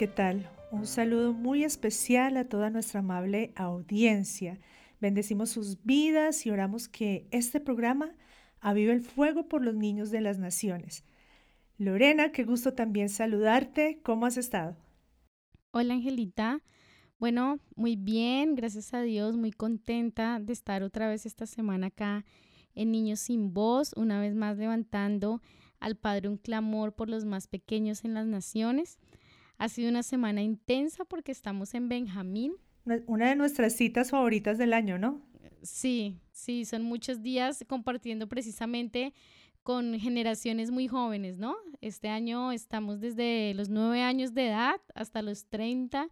¿Qué tal? Un saludo muy especial a toda nuestra amable audiencia. Bendecimos sus vidas y oramos que este programa avive el fuego por los niños de las naciones. Lorena, qué gusto también saludarte. ¿Cómo has estado? Hola, Angelita. Bueno, muy bien, gracias a Dios, muy contenta de estar otra vez esta semana acá en Niños sin Voz, una vez más levantando al Padre un clamor por los más pequeños en las naciones. Ha sido una semana intensa porque estamos en Benjamín. Una de nuestras citas favoritas del año, ¿no? Sí, sí, son muchos días compartiendo precisamente con generaciones muy jóvenes, ¿no? Este año estamos desde los nueve años de edad hasta los 30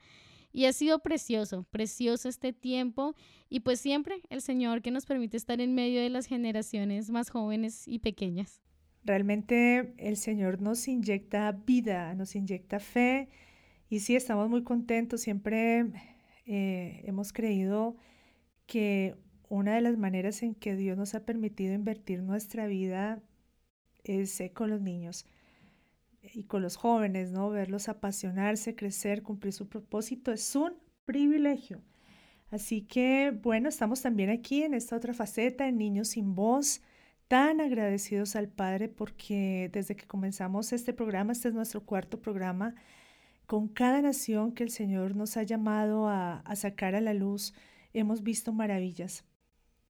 y ha sido precioso, precioso este tiempo y pues siempre el Señor que nos permite estar en medio de las generaciones más jóvenes y pequeñas. Realmente el Señor nos inyecta vida, nos inyecta fe y sí, estamos muy contentos. Siempre eh, hemos creído que una de las maneras en que Dios nos ha permitido invertir nuestra vida es eh, con los niños y con los jóvenes, ¿no? Verlos apasionarse, crecer, cumplir su propósito es un privilegio. Así que, bueno, estamos también aquí en esta otra faceta, en Niños sin Voz tan agradecidos al Padre porque desde que comenzamos este programa, este es nuestro cuarto programa, con cada nación que el Señor nos ha llamado a, sacar a la luz, hemos visto maravillas.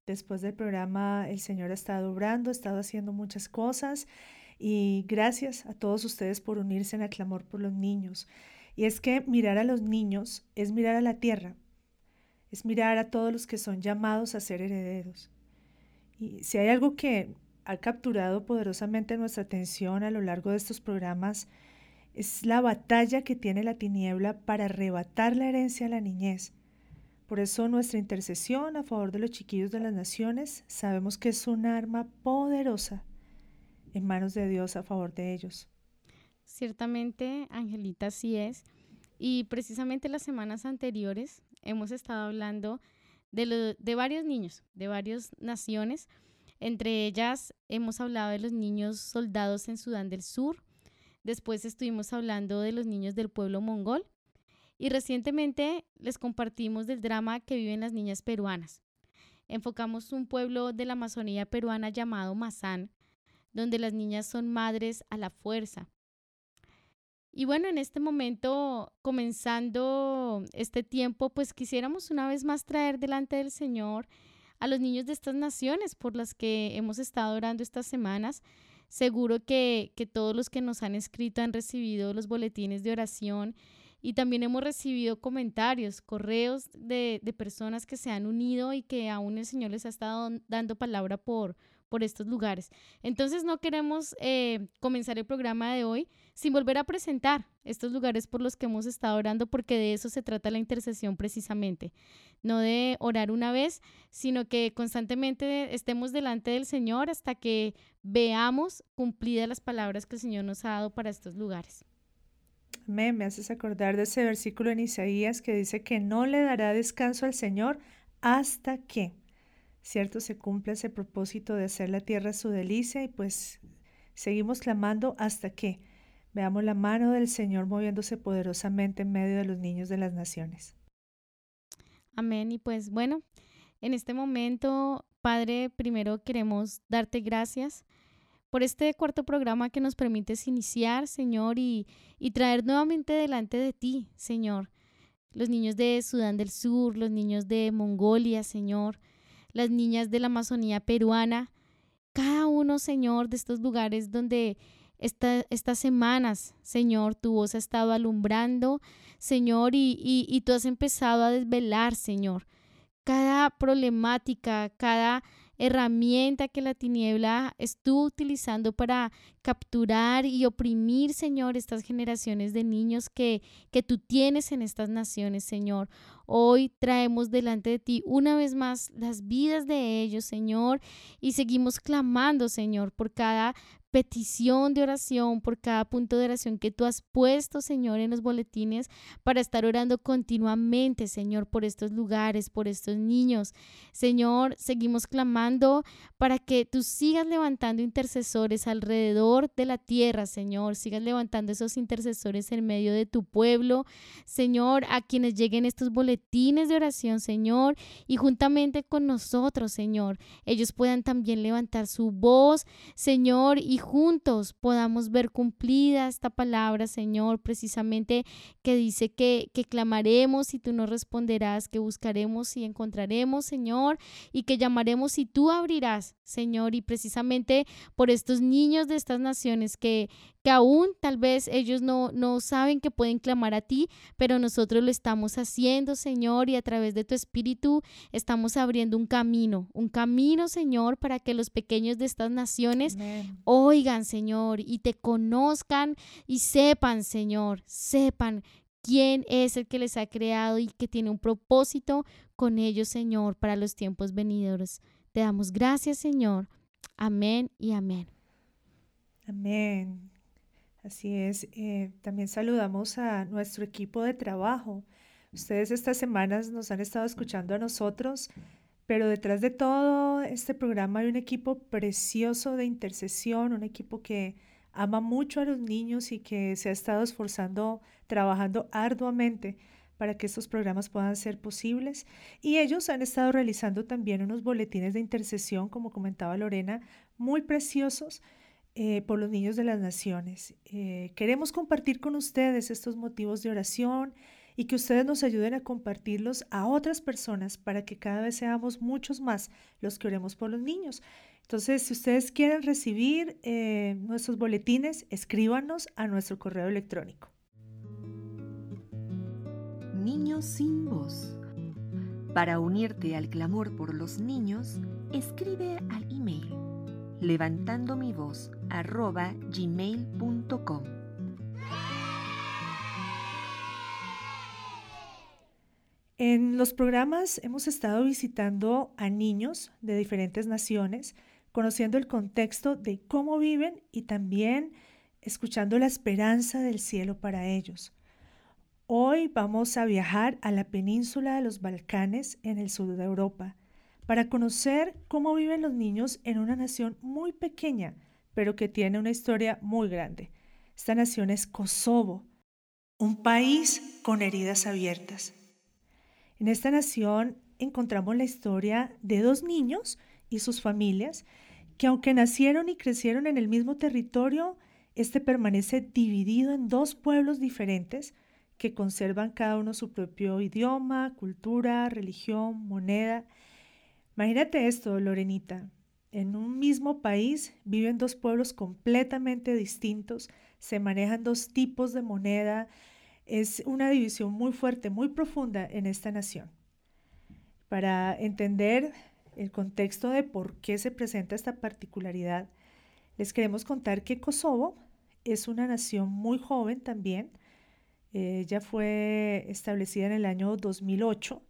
Después del programa, el Señor ha estado obrando, ha estado haciendo muchas cosas y gracias a todos ustedes por unirse en el clamor por los niños. Y es que mirar a los niños es mirar a la tierra, es mirar a todos los que son llamados a ser herederos. Y si hay algo que ha capturado poderosamente nuestra atención a lo largo de estos programas, es la batalla que tiene la tiniebla para arrebatar la herencia a la niñez. Por eso nuestra intercesión a favor de los chiquillos de las naciones sabemos que es un arma poderosa en manos de Dios a favor de ellos. Ciertamente, Angelita, así es. Y precisamente las semanas anteriores hemos estado hablando de, varios niños, de varias naciones. Entre ellas hemos hablado de los niños soldados en Sudán del Sur. Después estuvimos hablando de los niños del pueblo mongol. Y recientemente les compartimos del drama que viven las niñas peruanas. Enfocamos un pueblo de la Amazonía peruana llamado Mazán, donde las niñas son madres a la fuerza, y bueno, en este momento, comenzando este tiempo, pues quisiéramos una vez más traer delante del Señor a los niños de estas naciones por las que hemos estado orando estas semanas. Seguro que, que todos los que nos han escrito han recibido los boletines de oración y también hemos recibido comentarios, correos de, de personas que se han unido y que aún el Señor les ha estado dando palabra por, por estos lugares. Entonces no queremos eh, comenzar el programa de hoy sin volver a presentar estos lugares por los que hemos estado orando, porque de eso se trata la intercesión precisamente. No de orar una vez, sino que constantemente estemos delante del Señor hasta que veamos cumplidas las palabras que el Señor nos ha dado para estos lugares. Me, me haces acordar de ese versículo en Isaías que dice que no le dará descanso al Señor hasta que ¿cierto? Se cumple ese propósito de hacer la tierra su delicia y pues seguimos clamando hasta que veamos la mano del Señor moviéndose poderosamente en medio de los niños de las naciones. Amén. Y pues bueno, en este momento, Padre, primero queremos darte gracias por este cuarto programa que nos permites iniciar, Señor, y, y traer nuevamente delante de ti, Señor. Los niños de Sudán del Sur, los niños de Mongolia, Señor, las niñas de la Amazonía peruana, cada uno, Señor, de estos lugares donde estas semanas, Señor, tu voz ha estado alumbrando, Señor, y, y, tú has empezado a desvelar, Señor, cada problemática, cada herramienta que la tiniebla estuvo utilizando para capturar y oprimir, Señor, estas generaciones de niños que, que tú tienes en estas naciones, Señor. Hoy traemos delante de ti una vez más las vidas de ellos, Señor, y seguimos clamando, Señor, por cada petición de oración, por cada punto de oración que tú has puesto, Señor, en los boletines para estar orando continuamente, Señor, por estos lugares, por estos niños. Señor, seguimos clamando para que tú sigas levantando intercesores alrededor de la tierra, Señor, sigas levantando esos intercesores en medio de tu pueblo, Señor, a quienes lleguen estos boletines de oración, Señor, y juntamente con nosotros, Señor, ellos puedan también levantar su voz, Señor, y juntos podamos ver cumplida esta palabra, Señor, precisamente que dice que, que clamaremos y tú nos responderás, que buscaremos y encontraremos, Señor, y que llamaremos y tú abrirás, Señor, y precisamente por estos niños de estas naciones que, que aún tal vez ellos no, no saben que pueden clamar a ti, pero nosotros lo estamos haciendo, Señor, y a través de tu Espíritu estamos abriendo un camino, un camino, Señor, para que los pequeños de estas naciones oigan, Señor, y te conozcan y sepan, Señor, sepan quién es el que les ha creado y que tiene un propósito con ellos, Señor, para los tiempos venideros. Te damos gracias, Señor. Amén y amén. Amén. Así es. Eh, también saludamos a nuestro equipo de trabajo. Ustedes estas semanas nos han estado escuchando a nosotros, pero detrás de todo este programa hay un equipo precioso de intercesión, un equipo que ama mucho a los niños y que se ha estado esforzando, trabajando arduamente para que estos programas puedan ser posibles. Y ellos han estado realizando también unos boletines de intercesión, como comentaba Lorena, muy preciosos eh, por los niños de las naciones. Eh, queremos compartir con ustedes estos motivos de oración y que ustedes nos ayuden a compartirlos a otras personas para que cada vez seamos muchos más los que oremos por los niños. Entonces, si ustedes quieren recibir eh, nuestros boletines, escríbanos a nuestro correo electrónico. Niños sin voz. Para unirte al clamor por los niños, escribe al email levantando mi voz gmail.com. En los programas hemos estado visitando a niños de diferentes naciones, conociendo el contexto de cómo viven y también escuchando la esperanza del cielo para ellos. Hoy vamos a viajar a la península de los Balcanes en el sur de Europa para conocer cómo viven los niños en una nación muy pequeña, pero que tiene una historia muy grande. Esta nación es Kosovo, un país con heridas abiertas. En esta nación encontramos la historia de dos niños y sus familias que aunque nacieron y crecieron en el mismo territorio, este permanece dividido en dos pueblos diferentes que conservan cada uno su propio idioma, cultura, religión, moneda Imagínate esto, Lorenita. En un mismo país viven dos pueblos completamente distintos, se manejan dos tipos de moneda, es una división muy fuerte, muy profunda en esta nación. Para entender el contexto de por qué se presenta esta particularidad, les queremos contar que Kosovo es una nación muy joven también. Ella fue establecida en el año 2008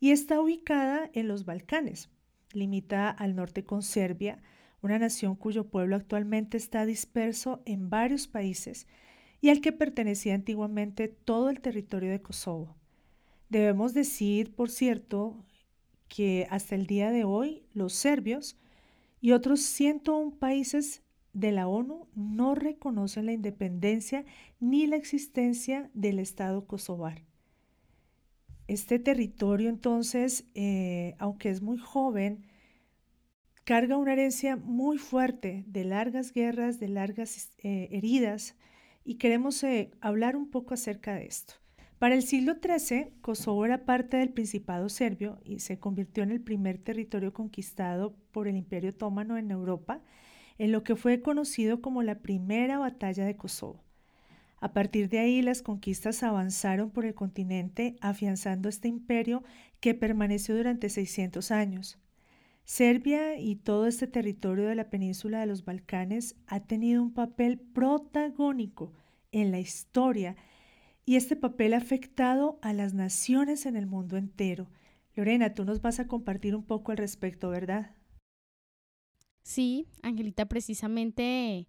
y está ubicada en los Balcanes. Limita al norte con Serbia, una nación cuyo pueblo actualmente está disperso en varios países y al que pertenecía antiguamente todo el territorio de Kosovo. Debemos decir, por cierto, que hasta el día de hoy los serbios y otros 101 países de la ONU no reconocen la independencia ni la existencia del Estado kosovar. Este territorio entonces, eh, aunque es muy joven, carga una herencia muy fuerte de largas guerras, de largas eh, heridas, y queremos eh, hablar un poco acerca de esto. Para el siglo XIII, Kosovo era parte del Principado serbio y se convirtió en el primer territorio conquistado por el Imperio Otomano en Europa, en lo que fue conocido como la Primera Batalla de Kosovo. A partir de ahí, las conquistas avanzaron por el continente, afianzando este imperio que permaneció durante 600 años. Serbia y todo este territorio de la península de los Balcanes ha tenido un papel protagónico en la historia y este papel ha afectado a las naciones en el mundo entero. Lorena, tú nos vas a compartir un poco al respecto, ¿verdad? Sí, Angelita, precisamente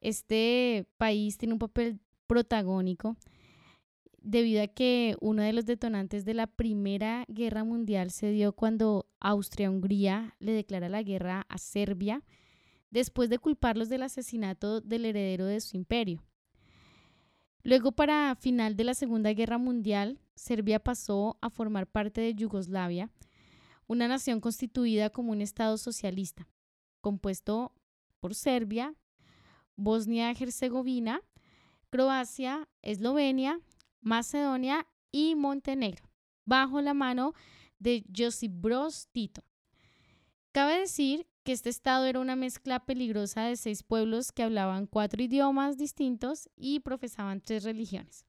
este país tiene un papel protagónico debido a que uno de los detonantes de la Primera Guerra Mundial se dio cuando Austria-Hungría le declara la guerra a Serbia después de culparlos del asesinato del heredero de su imperio. Luego, para final de la Segunda Guerra Mundial, Serbia pasó a formar parte de Yugoslavia, una nación constituida como un Estado socialista, compuesto por Serbia, Bosnia-Herzegovina, Croacia, Eslovenia, Macedonia y Montenegro, bajo la mano de Josip Broz Tito. Cabe decir que este estado era una mezcla peligrosa de seis pueblos que hablaban cuatro idiomas distintos y profesaban tres religiones.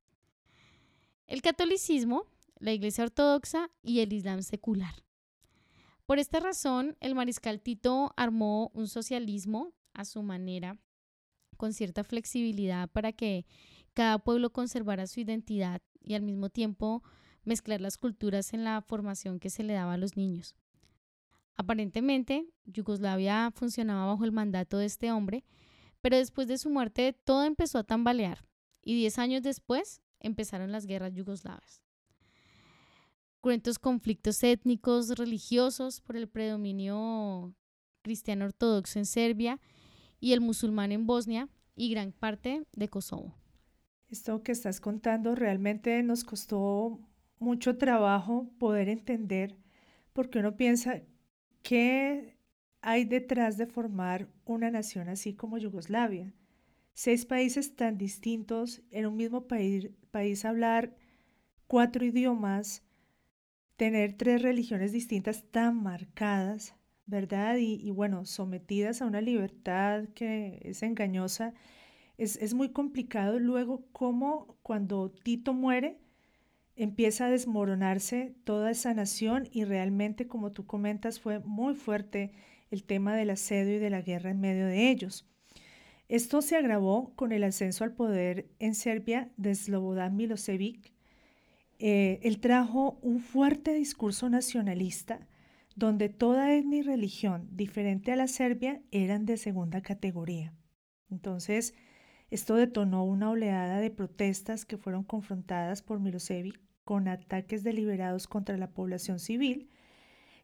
El catolicismo, la Iglesia Ortodoxa y el Islam secular. Por esta razón, el mariscal Tito armó un socialismo a su manera, con cierta flexibilidad para que cada pueblo conservara su identidad y al mismo tiempo mezclar las culturas en la formación que se le daba a los niños. Aparentemente, Yugoslavia funcionaba bajo el mandato de este hombre, pero después de su muerte todo empezó a tambalear y diez años después empezaron las guerras yugoslavas. Cruentos conflictos étnicos, religiosos por el predominio cristiano ortodoxo en Serbia y el musulmán en Bosnia y gran parte de Kosovo. Esto que estás contando realmente nos costó mucho trabajo poder entender, porque uno piensa, ¿qué hay detrás de formar una nación así como Yugoslavia? Seis países tan distintos, en un mismo país, país hablar cuatro idiomas, tener tres religiones distintas tan marcadas, ¿verdad? Y, y bueno, sometidas a una libertad que es engañosa es, muy complicado luego cómo cuando Tito muere empieza a desmoronarse toda esa nación y realmente, como tú comentas, fue muy fuerte el tema del asedio y de la guerra en medio de ellos. Esto se agravó con el ascenso al poder en Serbia de Slobodan Milosevic. Eh, él trajo un fuerte discurso nacionalista donde toda etnia y religión diferente a la serbia eran de segunda categoría. Entonces, esto detonó una oleada de protestas que fueron confrontadas por Milosevic con ataques deliberados contra la población civil,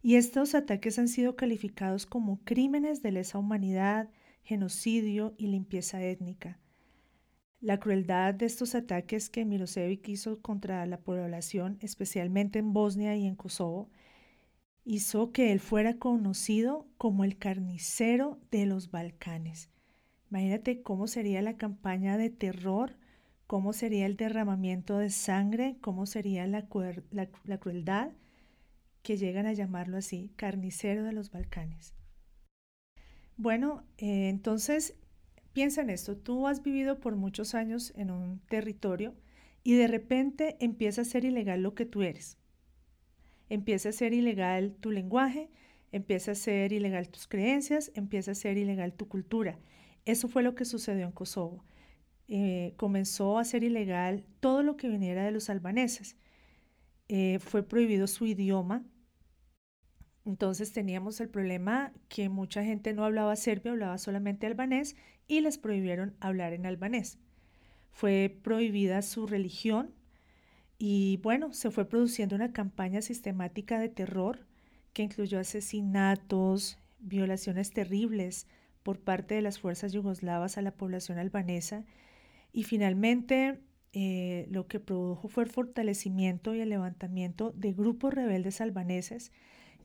y estos ataques han sido calificados como crímenes de lesa humanidad, genocidio y limpieza étnica. La crueldad de estos ataques que Milosevic hizo contra la población, especialmente en Bosnia y en Kosovo, hizo que él fuera conocido como el carnicero de los Balcanes. Imagínate cómo sería la campaña de terror, cómo sería el derramamiento de sangre, cómo sería la, crueldad, que llegan a llamarlo así, carnicero de los Balcanes. Bueno, eh, entonces piensa en esto, tú has vivido por muchos años en un territorio y de repente empieza a ser ilegal lo que tú eres. Empieza a ser ilegal tu lenguaje, empieza a ser ilegal tus creencias, empieza a ser ilegal tu cultura. Eso fue lo que sucedió en Kosovo. Eh, comenzó a ser ilegal todo lo que viniera de los albaneses. Eh, fue prohibido su idioma. Entonces teníamos el problema que mucha gente no hablaba serbio, hablaba solamente albanés y les prohibieron hablar en albanés. Fue prohibida su religión y bueno, se fue produciendo una campaña sistemática de terror que incluyó asesinatos, violaciones terribles, por parte de las fuerzas yugoslavas a la población albanesa y finalmente eh, lo que produjo fue el fortalecimiento y el levantamiento de grupos rebeldes albaneses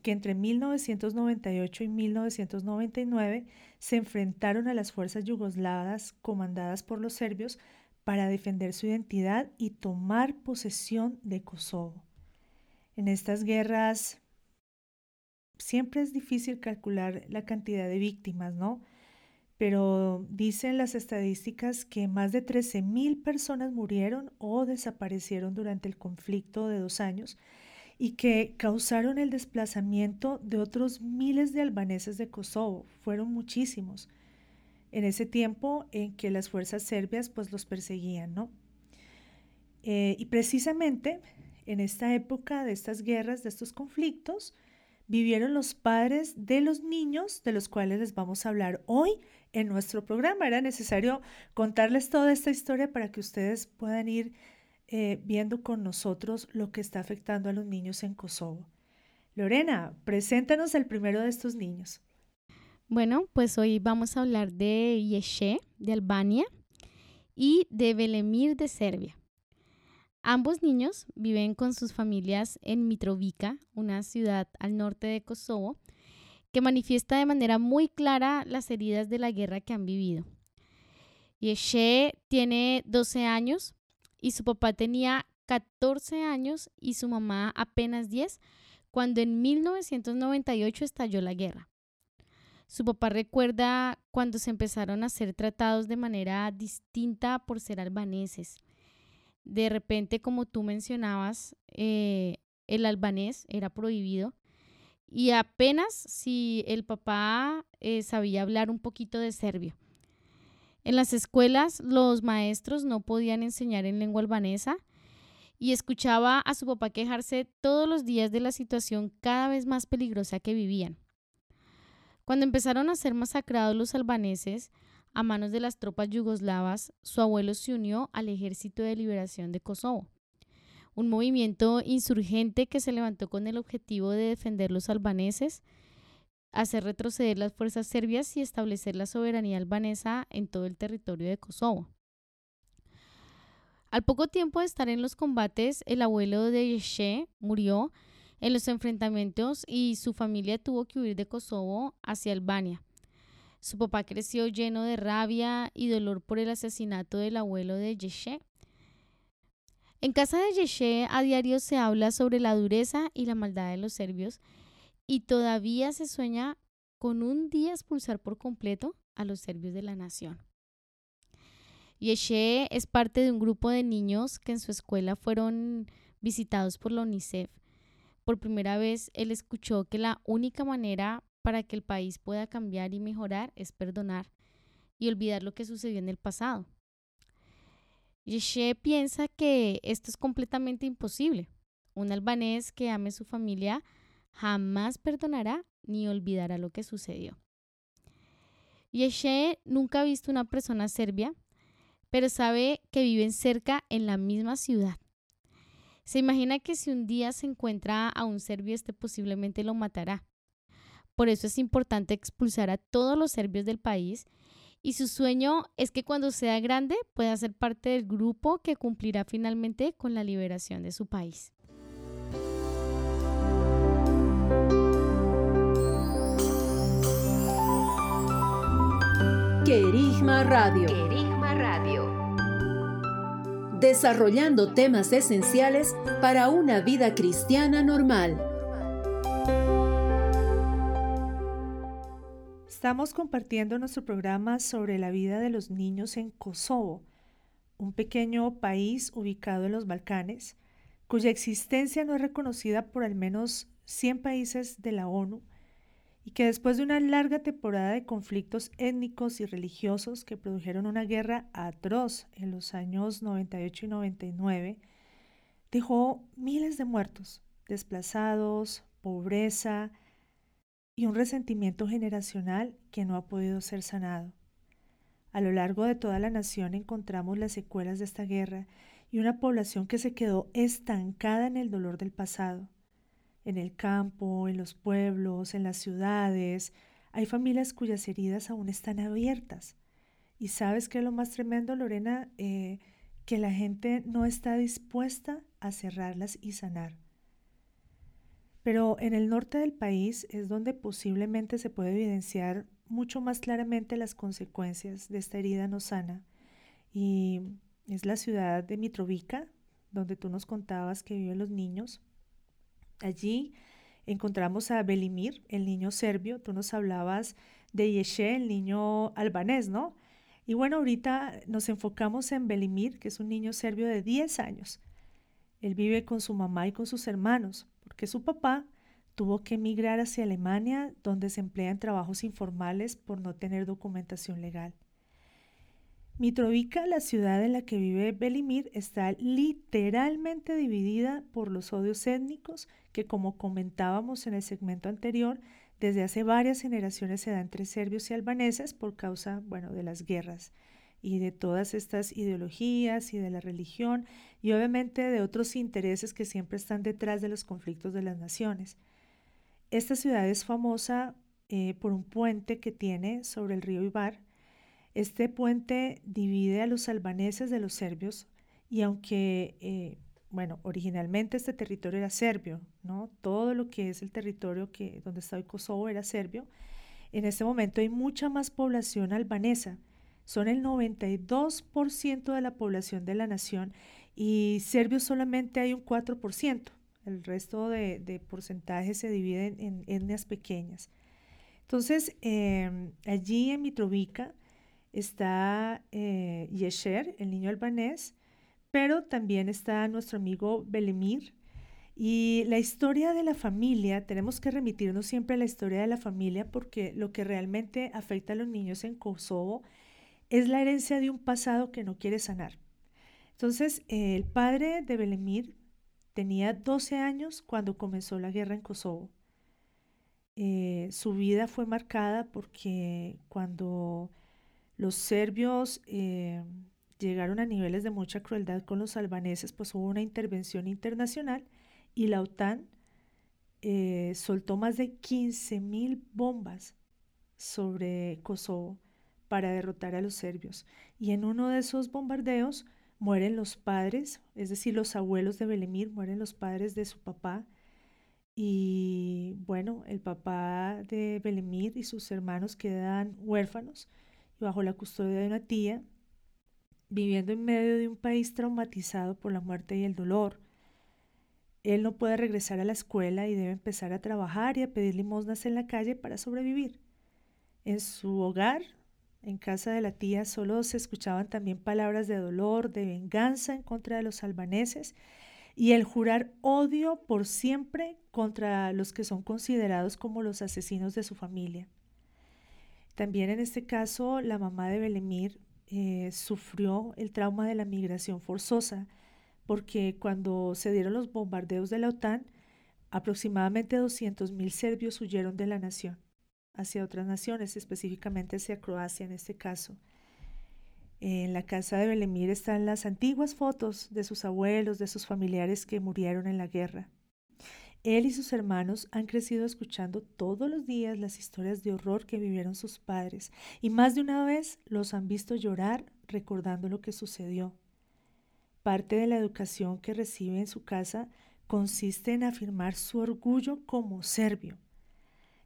que entre 1998 y 1999 se enfrentaron a las fuerzas yugoslavas comandadas por los serbios para defender su identidad y tomar posesión de Kosovo. En estas guerras siempre es difícil calcular la cantidad de víctimas, ¿no? Pero dicen las estadísticas que más de 13.000 personas murieron o desaparecieron durante el conflicto de dos años y que causaron el desplazamiento de otros miles de albaneses de Kosovo. Fueron muchísimos en ese tiempo en que las fuerzas serbias pues los perseguían, ¿no? Eh, y precisamente en esta época de estas guerras, de estos conflictos, vivieron los padres de los niños de los cuales les vamos a hablar hoy en nuestro programa. Era necesario contarles toda esta historia para que ustedes puedan ir eh, viendo con nosotros lo que está afectando a los niños en Kosovo. Lorena, preséntanos el primero de estos niños. Bueno, pues hoy vamos a hablar de Yeshe, de Albania, y de Belemir, de Serbia. Ambos niños viven con sus familias en Mitrovica, una ciudad al norte de Kosovo, que manifiesta de manera muy clara las heridas de la guerra que han vivido. Yeshe tiene 12 años y su papá tenía 14 años y su mamá apenas 10 cuando en 1998 estalló la guerra. Su papá recuerda cuando se empezaron a ser tratados de manera distinta por ser albaneses. De repente, como tú mencionabas, eh, el albanés era prohibido y apenas si el papá eh, sabía hablar un poquito de serbio. En las escuelas los maestros no podían enseñar en lengua albanesa y escuchaba a su papá quejarse todos los días de la situación cada vez más peligrosa que vivían. Cuando empezaron a ser masacrados los albaneses a manos de las tropas yugoslavas, su abuelo se unió al Ejército de Liberación de Kosovo, un movimiento insurgente que se levantó con el objetivo de defender los albaneses, hacer retroceder las fuerzas serbias y establecer la soberanía albanesa en todo el territorio de Kosovo. Al poco tiempo de estar en los combates, el abuelo de Yeshe murió en los enfrentamientos y su familia tuvo que huir de Kosovo hacia Albania. Su papá creció lleno de rabia y dolor por el asesinato del abuelo de Yeshe. En casa de Yeshe a diario se habla sobre la dureza y la maldad de los serbios y todavía se sueña con un día expulsar por completo a los serbios de la nación. Yeshe es parte de un grupo de niños que en su escuela fueron visitados por la UNICEF por primera vez, él escuchó que la única manera para que el país pueda cambiar y mejorar es perdonar y olvidar lo que sucedió en el pasado. Yeshe piensa que esto es completamente imposible. Un albanés que ame su familia jamás perdonará ni olvidará lo que sucedió. Yeshe nunca ha visto una persona serbia, pero sabe que viven cerca en la misma ciudad. Se imagina que si un día se encuentra a un serbio, este posiblemente lo matará. Por eso es importante expulsar a todos los serbios del país y su sueño es que cuando sea grande pueda ser parte del grupo que cumplirá finalmente con la liberación de su país. Querigma Radio. Querigma Radio desarrollando temas esenciales para una vida cristiana normal. Estamos compartiendo nuestro programa sobre la vida de los niños en Kosovo, un pequeño país ubicado en los Balcanes, cuya existencia no es reconocida por al menos 100 países de la ONU y que después de una larga temporada de conflictos étnicos y religiosos que produjeron una guerra atroz en los años 98 y 99, dejó miles de muertos, desplazados, pobreza y un resentimiento generacional que no ha podido ser sanado. A lo largo de toda la nación encontramos las secuelas de esta guerra y una población que se quedó estancada en el dolor del pasado en el campo, en los pueblos, en las ciudades. Hay familias cuyas heridas aún están abiertas. Y sabes qué es lo más tremendo, Lorena, eh, que la gente no está dispuesta a cerrarlas y sanar. Pero en el norte del país es donde posiblemente se puede evidenciar mucho más claramente las consecuencias de esta herida no sana. Y es la ciudad de Mitrovica, donde tú nos contabas que viven los niños. Allí encontramos a Belimir, el niño serbio. Tú nos hablabas de Yeshe, el niño albanés, ¿no? Y bueno, ahorita nos enfocamos en Belimir, que es un niño serbio de 10 años. Él vive con su mamá y con sus hermanos, porque su papá tuvo que emigrar hacia Alemania, donde se emplean trabajos informales por no tener documentación legal. Mitrovica, la ciudad en la que vive Belimir, está literalmente dividida por los odios étnicos que, como comentábamos en el segmento anterior, desde hace varias generaciones se da entre serbios y albaneses por causa, bueno, de las guerras y de todas estas ideologías y de la religión y obviamente de otros intereses que siempre están detrás de los conflictos de las naciones. Esta ciudad es famosa eh, por un puente que tiene sobre el río Ibar. Este puente divide a los albaneses de los serbios y aunque, eh, bueno, originalmente este territorio era serbio, ¿no? Todo lo que es el territorio que, donde está hoy Kosovo era serbio. En este momento hay mucha más población albanesa. Son el 92% de la población de la nación y serbios solamente hay un 4%. El resto de, porcentajes se dividen en etnias pequeñas. Entonces, em, allí en Mitrovica está eh, Yesher, el niño albanés, pero también está nuestro amigo Belemir. Y la historia de la familia, tenemos que remitirnos siempre a la historia de la familia porque lo que realmente afecta a los niños en Kosovo es la herencia de un pasado que no quiere sanar. Entonces, el padre de Belemir Tenía 12 años cuando comenzó la guerra en Kosovo. Eh, su vida fue marcada porque cuando los serbios eh, llegaron a niveles de mucha crueldad con los albaneses, pues hubo una intervención internacional y la OTAN eh, soltó más de 15.000 bombas sobre Kosovo para derrotar a los serbios. Y en uno de esos bombardeos, mueren los padres, es decir, los abuelos de Belemir, mueren los padres de su papá. Y bueno, el papá de Belemir y sus hermanos quedan huérfanos y bajo la custodia de una tía, viviendo en medio de un país traumatizado por la muerte y el dolor. Él no puede regresar a la escuela y debe empezar a trabajar y a pedir limosnas en la calle para sobrevivir. En su hogar en casa de la tía solo se escuchaban también palabras de dolor, de venganza en contra de los albaneses y el jurar odio por siempre contra los que son considerados como los asesinos de su familia. También en este caso, la mamá de Belemir eh, sufrió el trauma de la migración forzosa, porque cuando se dieron los bombardeos de la OTAN, aproximadamente 200.000 serbios huyeron de la nación hacia otras naciones, específicamente hacia Croacia en este caso. En la casa de Belemir están las antiguas fotos de sus abuelos, de sus familiares que murieron en la guerra. Él y sus hermanos han crecido escuchando todos los días las historias de horror que vivieron sus padres y más de una vez los han visto llorar recordando lo que sucedió. Parte de la educación que recibe en su casa consiste en afirmar su orgullo como serbio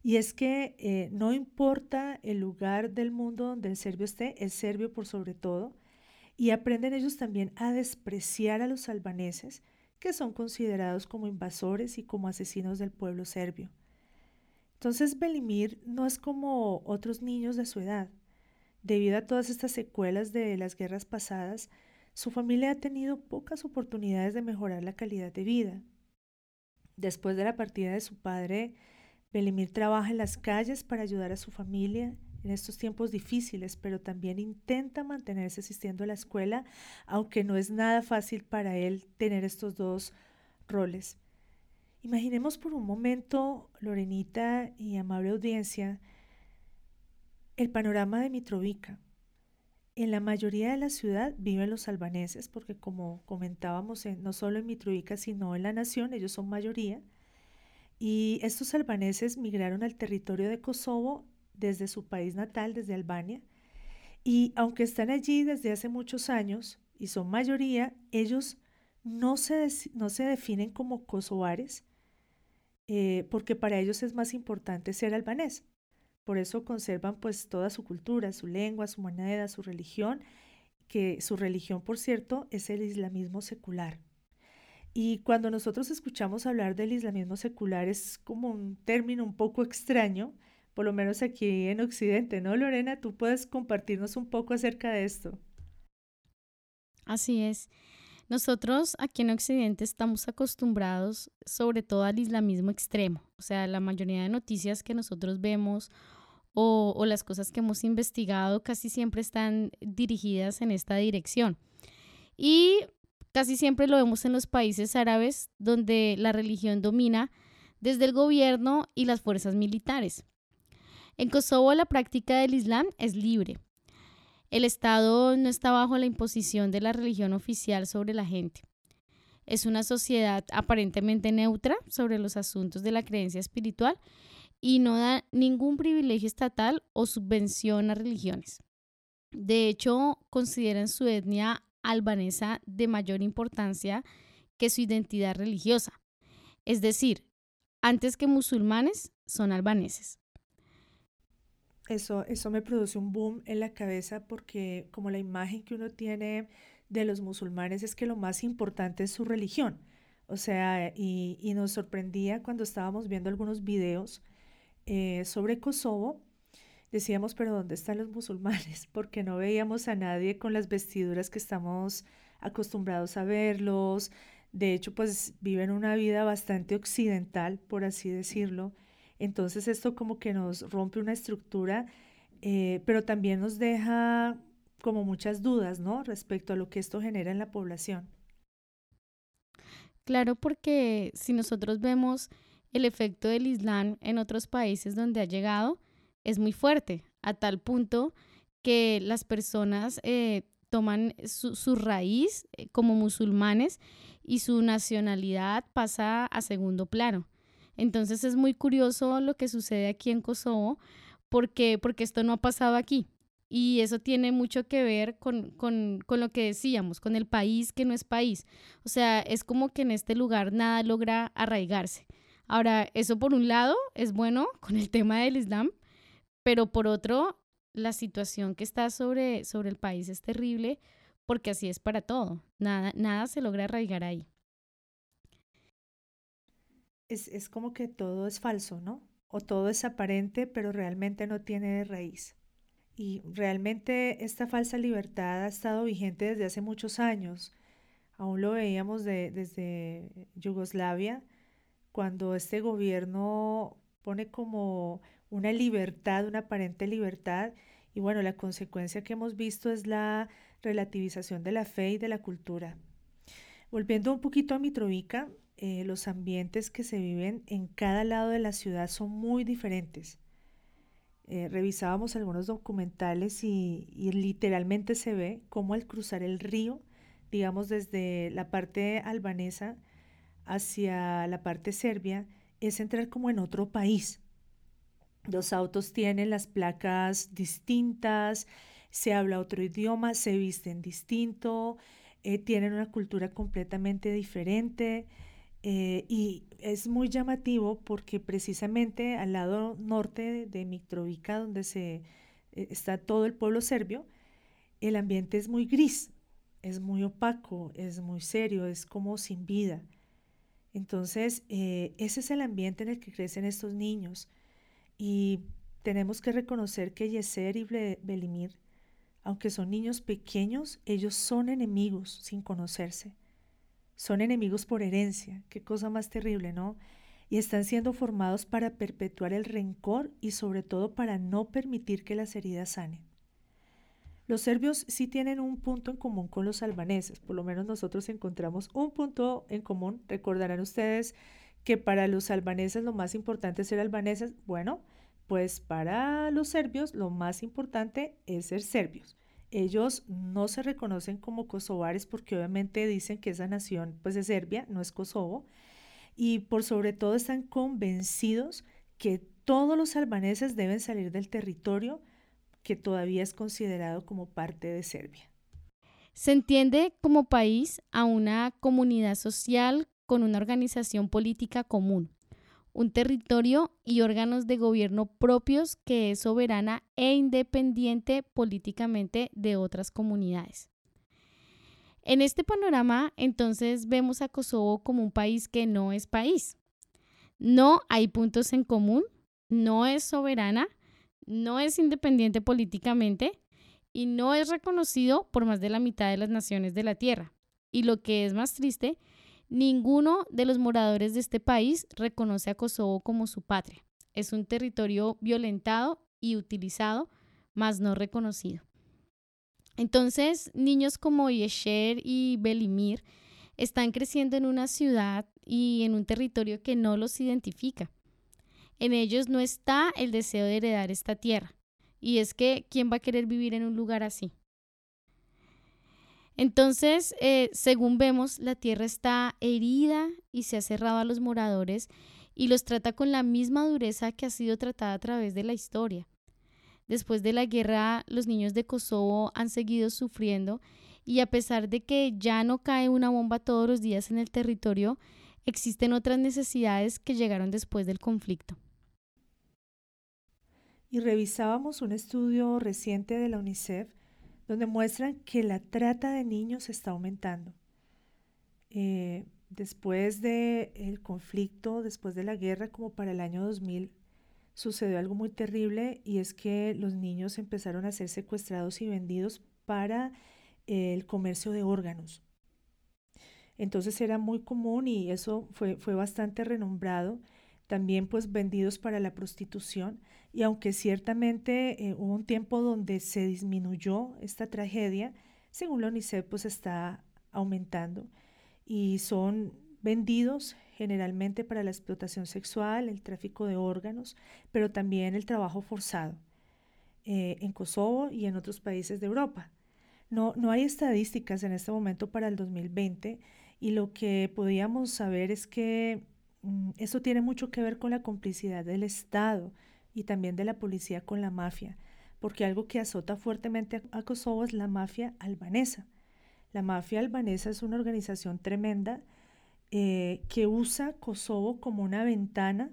y es que eh, no importa el lugar del mundo donde el serbio esté, es serbio por sobre todo, y aprenden ellos también a despreciar a los albaneses, que son considerados como invasores y como asesinos del pueblo serbio. Entonces Belimir no es como otros niños de su edad. Debido a todas estas secuelas de las guerras pasadas, su familia ha tenido pocas oportunidades de mejorar la calidad de vida. Después de la partida de su padre, Belimir trabaja en las calles para ayudar a su familia en estos tiempos difíciles, pero también intenta mantenerse asistiendo a la escuela, aunque no es nada fácil para él tener estos dos roles. Imaginemos por un momento, Lorenita y amable audiencia, el panorama de Mitrovica. En la mayoría de la ciudad viven los albaneses, porque como comentábamos, no solo en Mitrovica, sino en la nación, ellos son mayoría. Y estos albaneses migraron al territorio de Kosovo desde su país natal, desde Albania. Y aunque están allí desde hace muchos años y son mayoría, ellos no se, no se definen como kosovares eh, porque para ellos es más importante ser albanés. Por eso conservan pues toda su cultura, su lengua, su moneda, su religión, que su religión, por cierto, es el islamismo secular. Y cuando nosotros escuchamos hablar del islamismo secular es como un término un poco extraño, por lo menos aquí en Occidente, ¿no, Lorena? ¿Tú puedes compartirnos un poco acerca de esto? Así es. Nosotros aquí en Occidente estamos acostumbrados sobre todo al islamismo extremo, o sea, la mayoría de noticias que nosotros vemos o, o, las cosas que hemos investigado casi siempre están dirigidas en esta dirección. Y casi siempre lo vemos en los países árabes donde la religión domina desde el gobierno y las fuerzas militares. En Kosovo la práctica del Islam es libre. El Estado no está bajo la imposición de la religión oficial sobre la gente. Es una sociedad aparentemente neutra sobre los asuntos de la creencia espiritual y no da ningún privilegio estatal o subvención a religiones. De hecho, consideran su etnia albanesa de mayor importancia que su identidad religiosa. Es decir, antes que musulmanes, son albaneses. Eso, eso me produce un boom en la cabeza porque como la imagen que uno tiene de los musulmanes es que lo más importante es su religión. O sea, y, y nos sorprendía cuando estábamos viendo algunos videos eh, sobre Kosovo, decíamos, pero ¿dónde están los musulmanes? Porque no veíamos a nadie con las vestiduras que estamos acostumbrados a verlos. De hecho, pues viven una vida bastante occidental, por así decirlo. Entonces esto como que nos rompe una estructura, eh, pero también nos deja como muchas dudas, ¿no? Respecto a lo que esto genera en la población. Claro, porque si nosotros vemos el efecto del Islam en otros países donde ha llegado, es muy fuerte, a tal punto que las personas eh, toman su, raíz eh, como musulmanes y su nacionalidad pasa a segundo plano. Entonces es muy curioso lo que sucede aquí en Kosovo porque, porque esto no ha pasado aquí. Y eso tiene mucho que ver con, con, con, lo que decíamos, con el país que no es país. O sea, es como que en este lugar nada logra arraigarse. Ahora, eso por un lado es bueno con el tema del Islam, pero por otro, la situación que está sobre, sobre el país es terrible porque así es para todo. Nada, nada se logra arraigar ahí es, es como que todo es falso, ¿no? O todo es aparente, pero realmente no tiene raíz. Y realmente esta falsa libertad ha estado vigente desde hace muchos años. Aún lo veíamos de, desde Yugoslavia, cuando este gobierno pone como una libertad, una aparente libertad, y bueno, la consecuencia que hemos visto es la relativización de la fe y de la cultura. Volviendo un poquito a Mitrovica, eh, los ambientes que se viven en cada lado de la ciudad son muy diferentes. Eh, revisábamos algunos documentales y, literalmente se ve cómo al cruzar el río, digamos desde la parte albanesa hacia la parte serbia, es entrar como en otro país. Los autos tienen las placas distintas, se habla otro idioma, se visten distinto, eh, tienen una cultura completamente diferente. Eh, y es muy llamativo porque precisamente al lado norte de Mitrovica, donde se, eh, está todo el pueblo serbio, el ambiente es muy gris, es muy opaco, es muy serio, es como sin vida. Entonces, ese es el ambiente en el que crecen estos niños. Y tenemos que reconocer que Yeser y Belimir, aunque son niños pequeños, ellos son enemigos sin conocerse son enemigos por herencia, qué cosa más terrible, ¿no? Y están siendo formados para perpetuar el rencor y sobre todo para no permitir que las heridas sanen. Los serbios sí tienen un punto en común con los albaneses, por lo menos nosotros encontramos un punto en común. Recordarán ustedes que para los albaneses lo más importante es ser albaneses. Bueno, pues para los serbios lo más importante es ser serbios. Ellos no se reconocen como kosovares porque obviamente dicen que esa nación pues es Serbia, no es Kosovo. Y por sobre todo están convencidos que todos los albaneses deben salir del territorio que todavía es considerado como parte de Serbia. Se entiende como país a una comunidad social con una organización política común, un territorio y órganos de gobierno propios que es soberana e independiente políticamente de otras comunidades. En este panorama, entonces, vemos a Kosovo como un país que no es país. No hay puntos en común, no es soberana, no es independiente políticamente y no es reconocido por más de la mitad de las naciones de la Tierra. Y lo que es más triste, ninguno de los moradores de este país reconoce a Kosovo como su patria. Es un territorio violentado y utilizado, mas no reconocido. Entonces, niños como Yesher y Belimir están creciendo en una ciudad y en un territorio que no los identifica. En ellos no está el deseo de heredar esta tierra. Y es que, ¿quién va a querer vivir en un lugar así? Entonces, eh, según vemos, la tierra está herida y se ha cerrado a los moradores y los trata con la misma dureza que ha sido tratada a través de la historia. Después de la guerra, los niños de Kosovo han seguido sufriendo y a pesar de que ya no cae una bomba todos los días en el territorio, existen otras necesidades que llegaron después del conflicto. Y revisábamos un estudio reciente de la UNICEF donde muestran que la trata de niños está aumentando. Eh, después del conflicto, después de la guerra, como para el año 2000, sucedió algo muy terrible y es que los niños empezaron a ser secuestrados y vendidos para el comercio de órganos. Entonces era muy común y eso fue, fue bastante renombrado. También pues vendidos para la prostitución. Y aunque ciertamente eh, hubo un tiempo donde se disminuyó esta tragedia, según la UNICEF pues está aumentando. Y son vendidos generalmente para la explotación sexual, el tráfico de órganos, pero también el trabajo forzado eh, en Kosovo y en otros países de Europa. No, no hay estadísticas en este momento para el 2020 y lo que podíamos saber es que mm, eso tiene mucho que ver con la complicidad del Estado y también de la policía con la mafia, porque algo que azota fuertemente a, Kosovo es la mafia albanesa. La mafia albanesa es una organización tremenda eh, que usa Kosovo como una ventana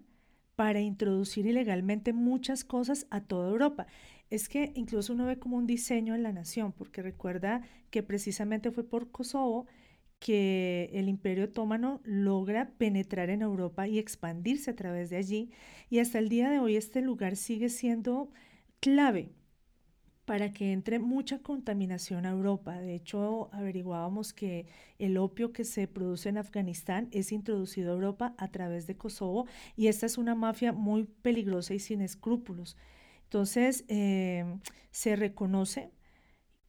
para introducir ilegalmente muchas cosas a toda Europa es que incluso uno ve como un diseño en la nación, porque recuerda que precisamente fue por Kosovo que el imperio otomano logra penetrar en Europa y expandirse a través de allí. Y hasta el día de hoy este lugar sigue siendo clave para que entre mucha contaminación a Europa. De hecho, averiguábamos que el opio que se produce en Afganistán es introducido a Europa a través de Kosovo y esta es una mafia muy peligrosa y sin escrúpulos. Entonces, em, se reconoce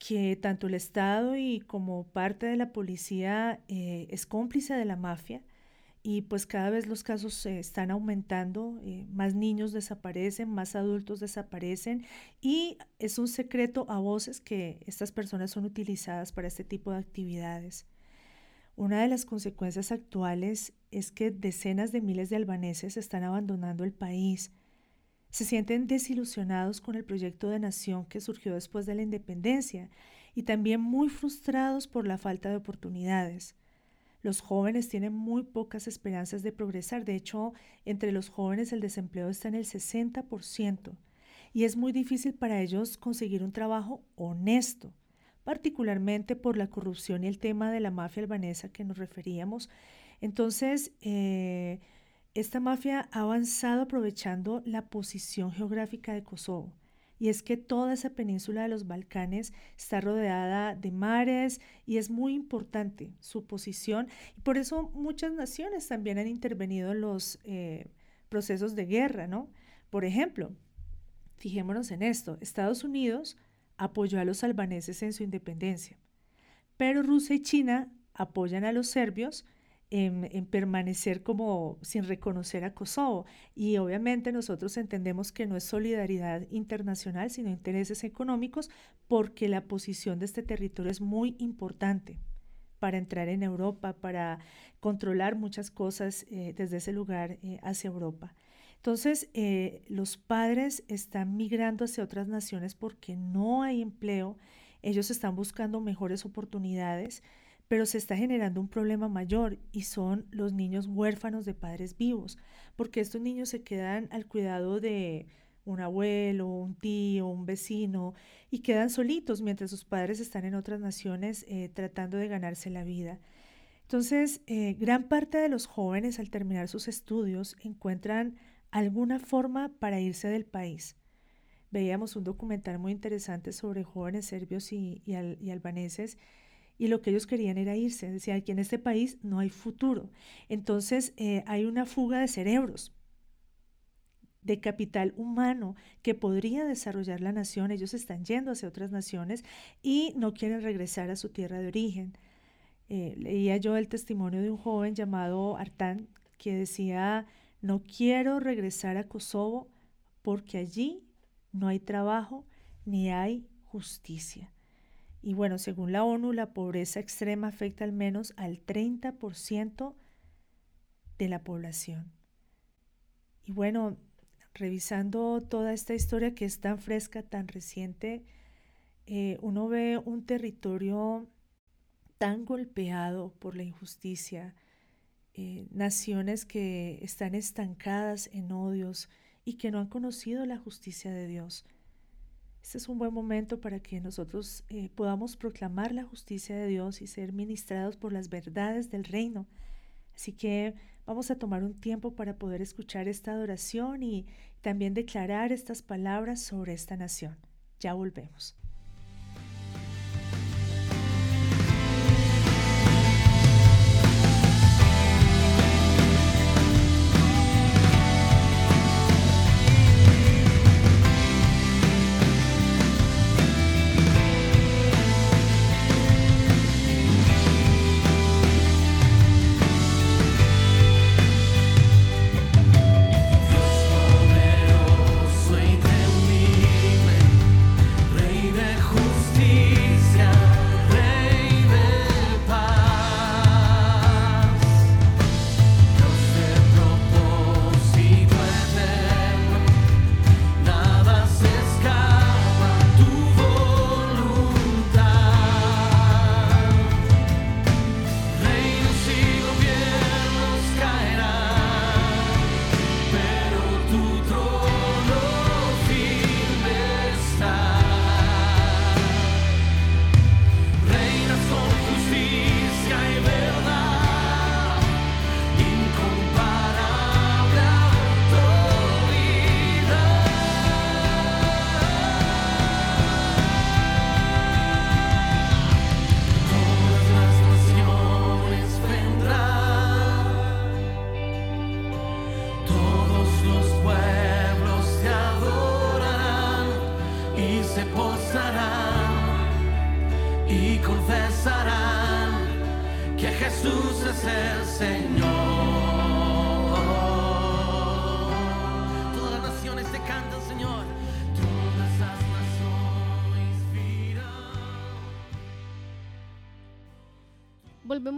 que tanto el Estado y como parte de la policía eh, es cómplice de la mafia y pues cada vez los casos están aumentando, eh, más niños desaparecen, más adultos desaparecen y es un secreto a voces que estas personas son utilizadas para este tipo de actividades. Una de las consecuencias actuales es que decenas de miles de albaneses están abandonando el país se sienten desilusionados con el proyecto de nación que surgió después de la independencia y también muy frustrados por la falta de oportunidades. Los jóvenes tienen muy pocas esperanzas de progresar. De hecho, entre los jóvenes el desempleo está en el 60% y es muy difícil para ellos conseguir un trabajo honesto, particularmente por la corrupción y el tema de la mafia albanesa que nos referíamos. Entonces, eh, esta mafia ha avanzado aprovechando la posición geográfica de Kosovo. Y es que toda esa península de los Balcanes está rodeada de mares y es muy importante su posición. Y por eso muchas naciones también han intervenido en los eh, procesos de guerra, ¿no? Por ejemplo, fijémonos en esto, Estados Unidos apoyó a los albaneses en su independencia, pero Rusia y China apoyan a los serbios en, permanecer como sin reconocer a Kosovo. Y obviamente nosotros entendemos que no es solidaridad internacional, sino intereses económicos, porque la posición de este territorio es muy importante para entrar en Europa, para controlar muchas cosas eh, desde ese lugar eh, hacia Europa. Entonces, eh, los padres están migrando hacia otras naciones porque no hay empleo, ellos están buscando mejores oportunidades pero se está generando un problema mayor y son los niños huérfanos de padres vivos, porque estos niños se quedan al cuidado de un abuelo, un tío, un vecino y quedan solitos mientras sus padres están en otras naciones eh, tratando de ganarse la vida. Entonces, eh, gran parte de los jóvenes al terminar sus estudios encuentran alguna forma para irse del país. Veíamos un documental muy interesante sobre jóvenes serbios y albaneses y lo que ellos querían era irse. Decían que en este país no hay futuro. Entonces eh, hay una fuga de cerebros, de capital humano que podría desarrollar la nación. Ellos están yendo hacia otras naciones y no quieren regresar a su tierra de origen. Eh, leía yo el testimonio de un joven llamado Artán que decía, no quiero regresar a Kosovo porque allí no hay trabajo ni hay justicia. Y bueno, según la ONU, la pobreza extrema afecta al menos al 30% de la población. Y bueno, revisando toda esta historia que es tan fresca, tan reciente, eh, uno ve un territorio tan golpeado por la injusticia, eh, naciones que están estancadas en odios y que no han conocido la justicia de Dios. Este es un buen momento para que nosotros eh, podamos proclamar la justicia de Dios y ser ministrados por las verdades del reino. Así que vamos a tomar un tiempo para poder escuchar esta adoración y también declarar estas palabras sobre esta nación. Ya volvemos.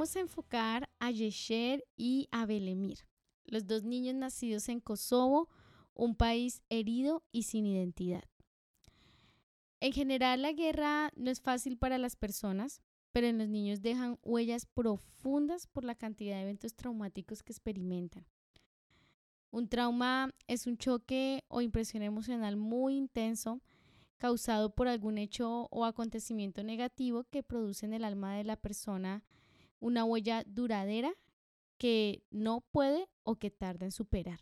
Volvemos a enfocar a Yesher y a Belemir, los dos niños nacidos en Kosovo, un país herido y sin identidad. En general la guerra no es fácil para las personas, pero en los niños dejan huellas profundas por la cantidad de eventos traumáticos que experimentan. Un trauma es un choque o impresión emocional muy intenso causado por algún hecho o acontecimiento negativo que produce en el alma de la persona una huella duradera que no puede o que tarda en superar.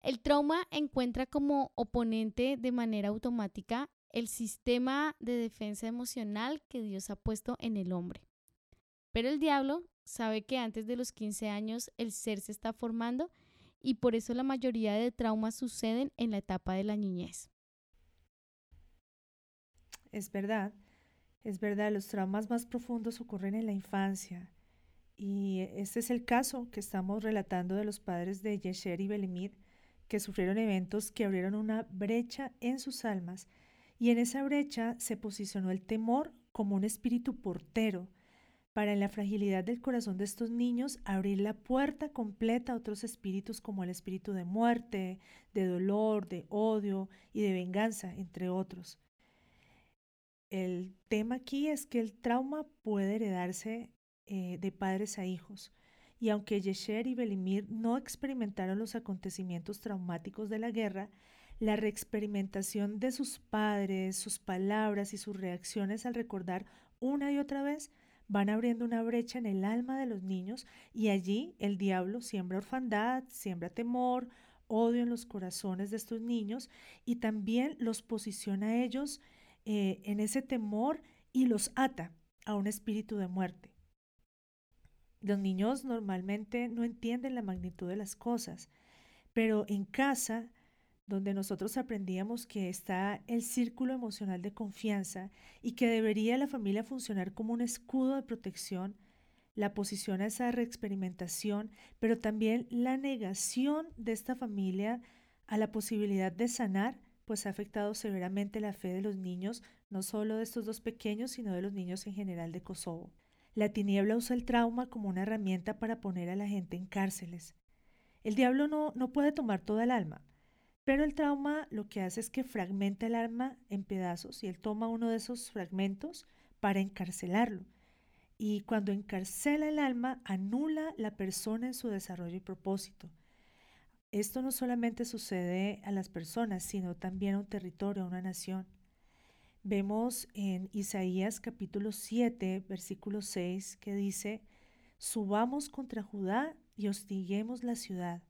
El trauma encuentra como oponente de manera automática el sistema de defensa emocional que Dios ha puesto en el hombre. Pero el diablo sabe que antes de los 15 años el ser se está formando y por eso la mayoría de traumas suceden en la etapa de la niñez. Es verdad, es verdad, los traumas más profundos ocurren en la infancia. Y este es el caso que estamos relatando de los padres de Yesher y Belemir, que sufrieron eventos que abrieron una brecha en sus almas. Y en esa brecha se posicionó el temor como un espíritu portero para en la fragilidad del corazón de estos niños abrir la puerta completa a otros espíritus como el espíritu de muerte, de dolor, de odio y de venganza, entre otros. El tema aquí es que el trauma puede heredarse eh, de padres a hijos. Y aunque Yesher y Belimir no experimentaron los acontecimientos traumáticos de la guerra, la reexperimentación de sus padres, sus palabras y sus reacciones al recordar una y otra vez van abriendo una brecha en el alma de los niños y allí el diablo siembra orfandad, siembra temor, odio en los corazones de estos niños y también los posiciona a ellos eh, en ese temor y los ata. a un espíritu de muerte. Los niños normalmente no entienden la magnitud de las cosas, pero en casa, donde nosotros aprendíamos que está el círculo emocional de confianza y que debería la familia funcionar como un escudo de protección, la posición a esa reexperimentación, pero también la negación de esta familia a la posibilidad de sanar, pues ha afectado severamente la fe de los niños, no solo de estos dos pequeños, sino de los niños en general de Kosovo. La tiniebla usa el trauma como una herramienta para poner a la gente en cárceles. El diablo no, no puede tomar toda el alma, pero el trauma lo que hace es que fragmenta el alma en pedazos y él toma uno de esos fragmentos para encarcelarlo. Y cuando encarcela el alma, anula la persona en su desarrollo y propósito. Esto no solamente sucede a las personas, sino también a un territorio, a una nación. Vemos en Isaías capítulo 7, versículo 6, que dice, Subamos contra Judá y hostiguemos la ciudad,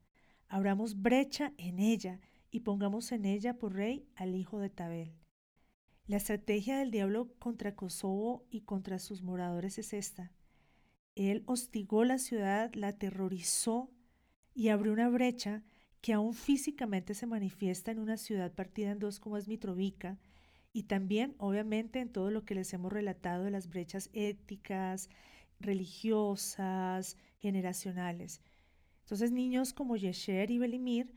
abramos brecha en ella y pongamos en ella por rey al hijo de Tabel. La estrategia del diablo contra Kosovo y contra sus moradores es esta. Él hostigó la ciudad, la aterrorizó y abrió una brecha que aún físicamente se manifiesta en una ciudad partida en dos como es Mitrovica, y también obviamente en todo lo que les hemos relatado de las brechas éticas, religiosas, generacionales. Entonces niños como Yesher y Belimir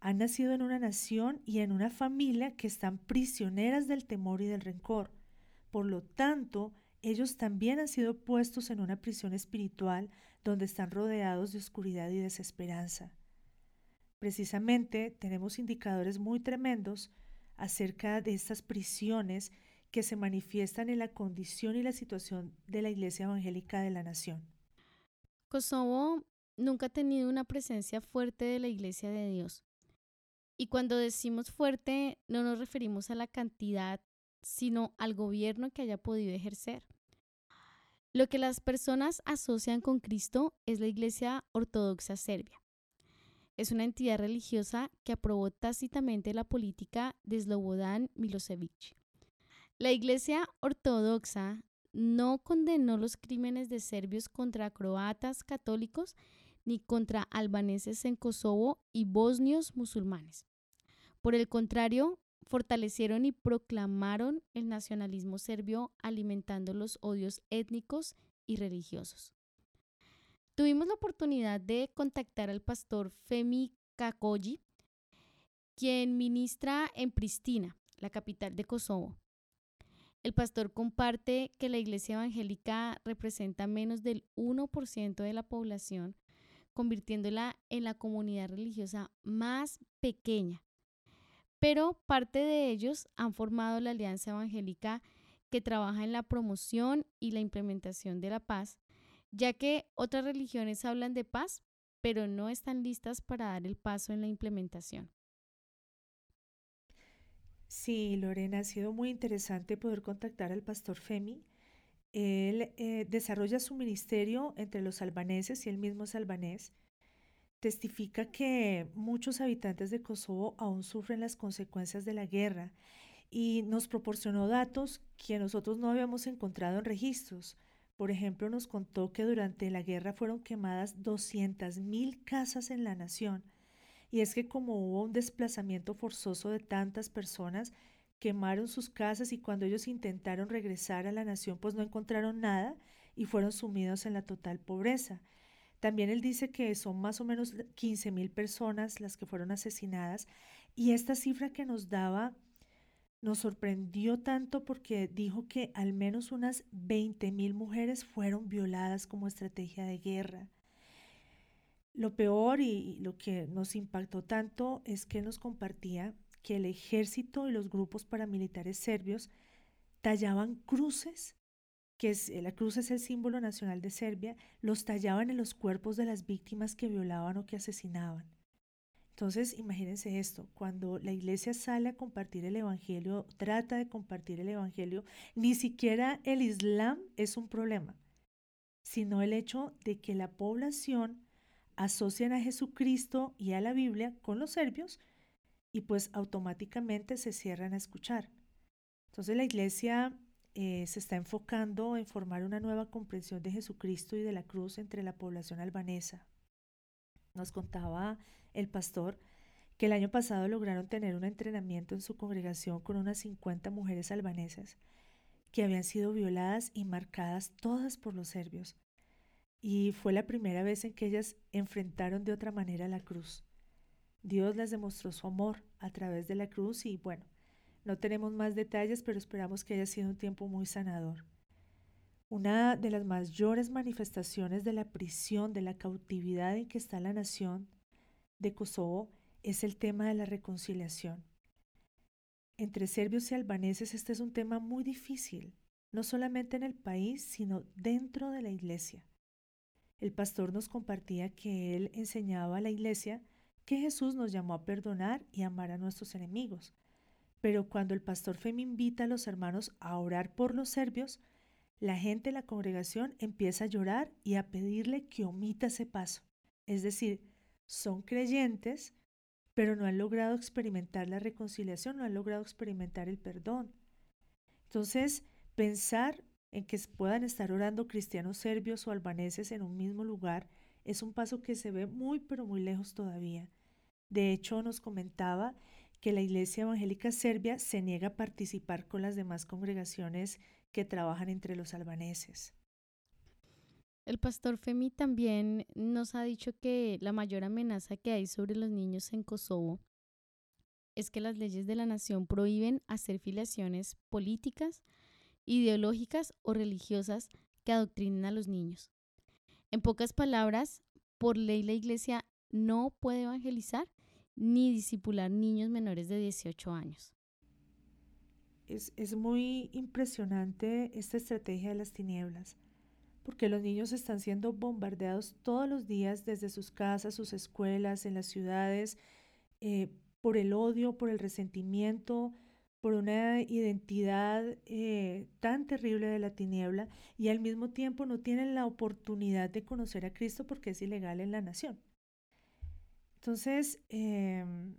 han nacido en una nación y en una familia que están prisioneras del temor y del rencor. Por lo tanto, ellos también han sido puestos en una prisión espiritual donde están rodeados de oscuridad y desesperanza. Precisamente tenemos indicadores muy tremendos acerca de estas prisiones que se manifiestan en la condición y la situación de la Iglesia Evangélica de la Nación. Kosovo nunca ha tenido una presencia fuerte de la Iglesia de Dios. Y cuando decimos fuerte, no nos referimos a la cantidad, sino al gobierno que haya podido ejercer. Lo que las personas asocian con Cristo es la Iglesia Ortodoxa Serbia es una entidad religiosa que aprobó tácitamente la política de Slobodan Milosevic. La Iglesia Ortodoxa no condenó los crímenes de serbios contra croatas católicos ni contra albaneses en Kosovo y bosnios musulmanes. Por el contrario, fortalecieron y proclamaron el nacionalismo serbio alimentando los odios étnicos y religiosos. Tuvimos la oportunidad de contactar al pastor Femi Kakoji, quien ministra en Pristina, la capital de Kosovo. El pastor comparte que la iglesia evangélica representa menos del 1% de la población, convirtiéndola en la comunidad religiosa más pequeña. Pero parte de ellos han formado la Alianza Evangélica que trabaja en la promoción y la implementación de la paz ya que otras religiones hablan de paz, pero no están listas para dar el paso en la implementación. Sí, Lorena, ha sido muy interesante poder contactar al pastor Femi. Él eh, desarrolla su ministerio entre los albaneses y él mismo es albanés. Testifica que muchos habitantes de Kosovo aún sufren las consecuencias de la guerra y nos proporcionó datos que nosotros no habíamos encontrado en registros. Por ejemplo, nos contó que durante la guerra fueron quemadas 200.000 casas en la nación. Y es que como hubo un desplazamiento forzoso de tantas personas, quemaron sus casas y cuando ellos intentaron regresar a la nación, pues no encontraron nada y fueron sumidos en la total pobreza. También él dice que son más o menos 15.000 personas las que fueron asesinadas y esta cifra que nos daba nos sorprendió tanto porque dijo que al menos unas 20.000 mujeres fueron violadas como estrategia de guerra. Lo peor y lo que nos impactó tanto es que nos compartía que el ejército y los grupos paramilitares serbios tallaban cruces, que es, la cruz es el símbolo nacional de Serbia, los tallaban en los cuerpos de las víctimas que violaban o que asesinaban. Entonces, imagínense esto, cuando la iglesia sale a compartir el Evangelio, trata de compartir el Evangelio, ni siquiera el Islam es un problema, sino el hecho de que la población asocian a Jesucristo y a la Biblia con los serbios y pues automáticamente se cierran a escuchar. Entonces la iglesia eh, se está enfocando en formar una nueva comprensión de Jesucristo y de la cruz entre la población albanesa. Nos contaba el pastor que el año pasado lograron tener un entrenamiento en su congregación con unas 50 mujeres albanesas que habían sido violadas y marcadas todas por los serbios. Y fue la primera vez en que ellas enfrentaron de otra manera la cruz. Dios les demostró su amor a través de la cruz y bueno, no tenemos más detalles, pero esperamos que haya sido un tiempo muy sanador. Una de las mayores manifestaciones de la prisión, de la cautividad en que está la nación de Kosovo es el tema de la reconciliación. Entre serbios y albaneses este es un tema muy difícil, no solamente en el país, sino dentro de la iglesia. El pastor nos compartía que él enseñaba a la iglesia que Jesús nos llamó a perdonar y amar a nuestros enemigos. Pero cuando el pastor Femi invita a los hermanos a orar por los serbios, la gente de la congregación empieza a llorar y a pedirle que omita ese paso. Es decir, son creyentes, pero no han logrado experimentar la reconciliación, no han logrado experimentar el perdón. Entonces, pensar en que puedan estar orando cristianos serbios o albaneses en un mismo lugar es un paso que se ve muy, pero muy lejos todavía. De hecho, nos comentaba que la Iglesia Evangélica Serbia se niega a participar con las demás congregaciones que trabajan entre los albaneses. El pastor Femi también nos ha dicho que la mayor amenaza que hay sobre los niños en Kosovo es que las leyes de la nación prohíben hacer filiaciones políticas, ideológicas o religiosas que adoctrinen a los niños. En pocas palabras, por ley la iglesia no puede evangelizar ni disipular niños menores de 18 años. Es, es muy impresionante esta estrategia de las tinieblas porque los niños están siendo bombardeados todos los días desde sus casas, sus escuelas, en las ciudades, eh, por el odio, por el resentimiento, por una identidad eh, tan terrible de la tiniebla y al mismo tiempo no tienen la oportunidad de conocer a Cristo porque es ilegal en la nación. Entonces, em,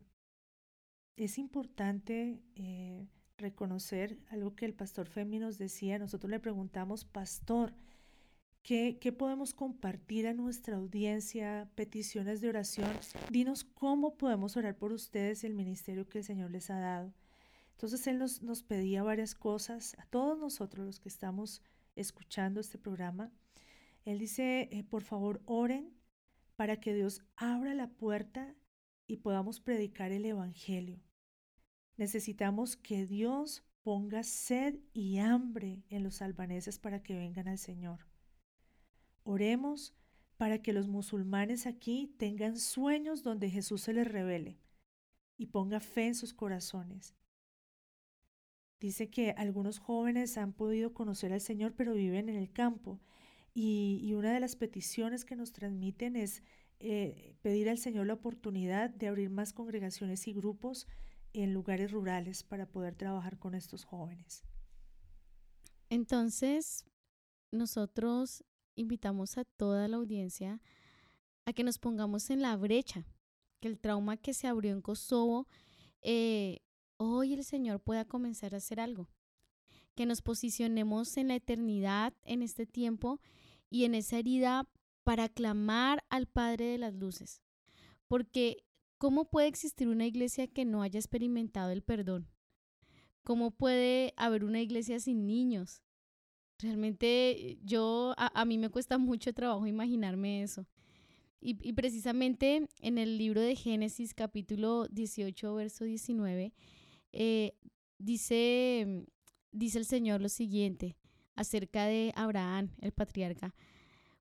es importante eh, reconocer algo que el pastor Femi nos decía. Nosotros le preguntamos, pastor, ¿Qué, podemos compartir a nuestra audiencia? Peticiones de oración. Dinos cómo podemos orar por ustedes el ministerio que el Señor les ha dado. Entonces Él nos, nos pedía varias cosas a todos nosotros los que estamos escuchando este programa. Él dice, eh, por favor, oren para que Dios abra la puerta y podamos predicar el Evangelio. Necesitamos que Dios ponga sed y hambre en los albaneses para que vengan al Señor. Oremos para que los musulmanes aquí tengan sueños donde Jesús se les revele y ponga fe en sus corazones. Dice que algunos jóvenes han podido conocer al Señor pero viven en el campo y, una de las peticiones que nos transmiten es eh, pedir al Señor la oportunidad de abrir más congregaciones y grupos en lugares rurales para poder trabajar con estos jóvenes. Entonces, nosotros invitamos a toda la audiencia a que nos pongamos en la brecha, que el trauma que se abrió en Kosovo, eh, hoy el Señor pueda comenzar a hacer algo, que nos posicionemos en la eternidad, en este tiempo y en esa herida para clamar al Padre de las Luces. Porque, ¿cómo puede existir una iglesia que no haya experimentado el perdón? ¿Cómo puede haber una iglesia sin niños? Realmente yo, a, mí me cuesta mucho trabajo imaginarme eso. Y, y, precisamente en el libro de Génesis capítulo 18, verso 19, eh, dice, dice el Señor lo siguiente acerca de Abraham, el patriarca,